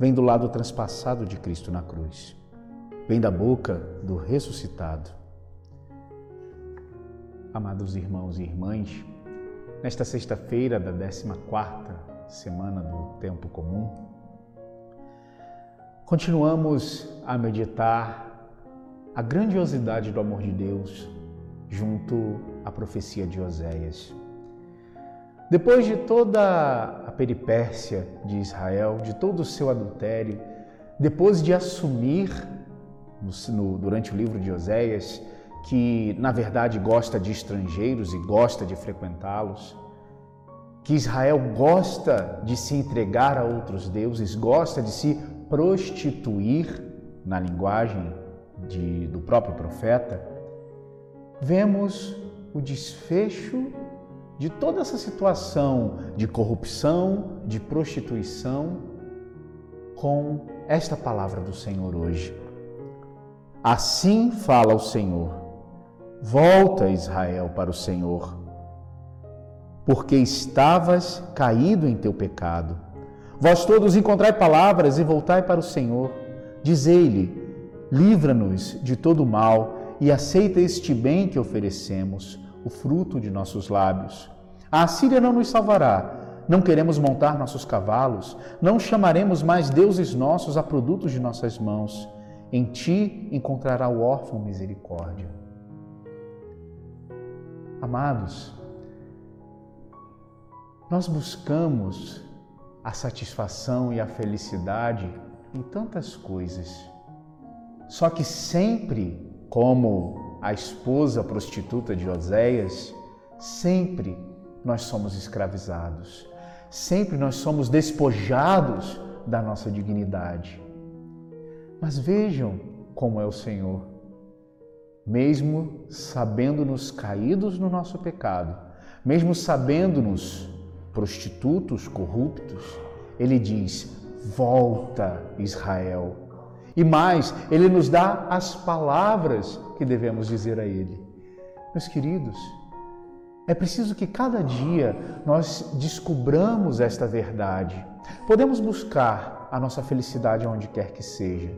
vem do lado transpassado de Cristo na cruz, vem da boca do ressuscitado. Amados irmãos e irmãs, nesta sexta-feira da 14 semana do tempo comum, continuamos a meditar a grandiosidade do amor de Deus junto à profecia de Oséias. Depois de toda peripécia de Israel, de todo o seu adultério, depois de assumir, no, durante o livro de Oséias, que na verdade gosta de estrangeiros e gosta de frequentá-los, que Israel gosta de se entregar a outros deuses, gosta de se prostituir, na linguagem de, do próprio profeta, vemos o desfecho de toda essa situação de corrupção, de prostituição, com esta palavra do Senhor hoje. Assim fala o Senhor: Volta, Israel, para o Senhor, porque estavas caído em teu pecado. Vós todos encontrai palavras e voltai para o Senhor. Dizei-lhe: Livra-nos de todo mal e aceita este bem que oferecemos o fruto de nossos lábios. A Assíria não nos salvará. Não queremos montar nossos cavalos, não chamaremos mais deuses nossos a produtos de nossas mãos. Em ti encontrará o órfão misericórdia. Amados, nós buscamos a satisfação e a felicidade em tantas coisas. Só que sempre, como a esposa prostituta de Oséias, sempre nós somos escravizados, sempre nós somos despojados da nossa dignidade. Mas vejam como é o Senhor. Mesmo sabendo-nos caídos no nosso pecado, mesmo sabendo-nos prostitutos, corruptos, Ele diz: Volta, Israel. E mais, Ele nos dá as palavras que devemos dizer a Ele. Meus queridos, é preciso que cada dia nós descubramos esta verdade. Podemos buscar a nossa felicidade onde quer que seja,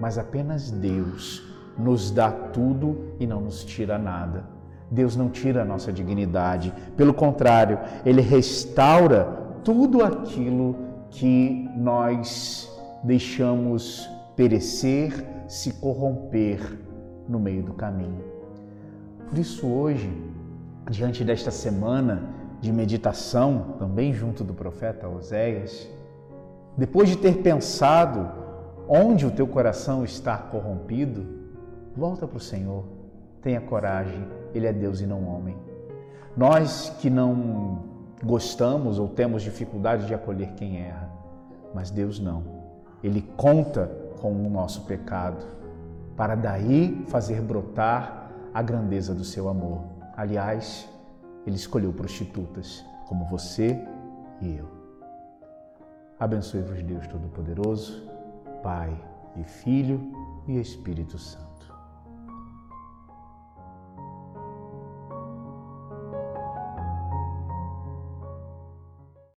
mas apenas Deus nos dá tudo e não nos tira nada. Deus não tira a nossa dignidade, pelo contrário, Ele restaura tudo aquilo que nós deixamos perecer, se corromper no meio do caminho. Por isso, hoje, diante desta semana de meditação, também junto do profeta Oséias, depois de ter pensado onde o teu coração está corrompido, volta para o Senhor, tenha coragem, Ele é Deus e não homem. Nós que não gostamos ou temos dificuldade de acolher quem erra, mas Deus não. Ele conta com o nosso pecado para daí fazer brotar a grandeza do seu amor. Aliás, ele escolheu prostitutas como você e eu. Abençoe-vos Deus Todo-Poderoso, Pai e Filho e Espírito Santo.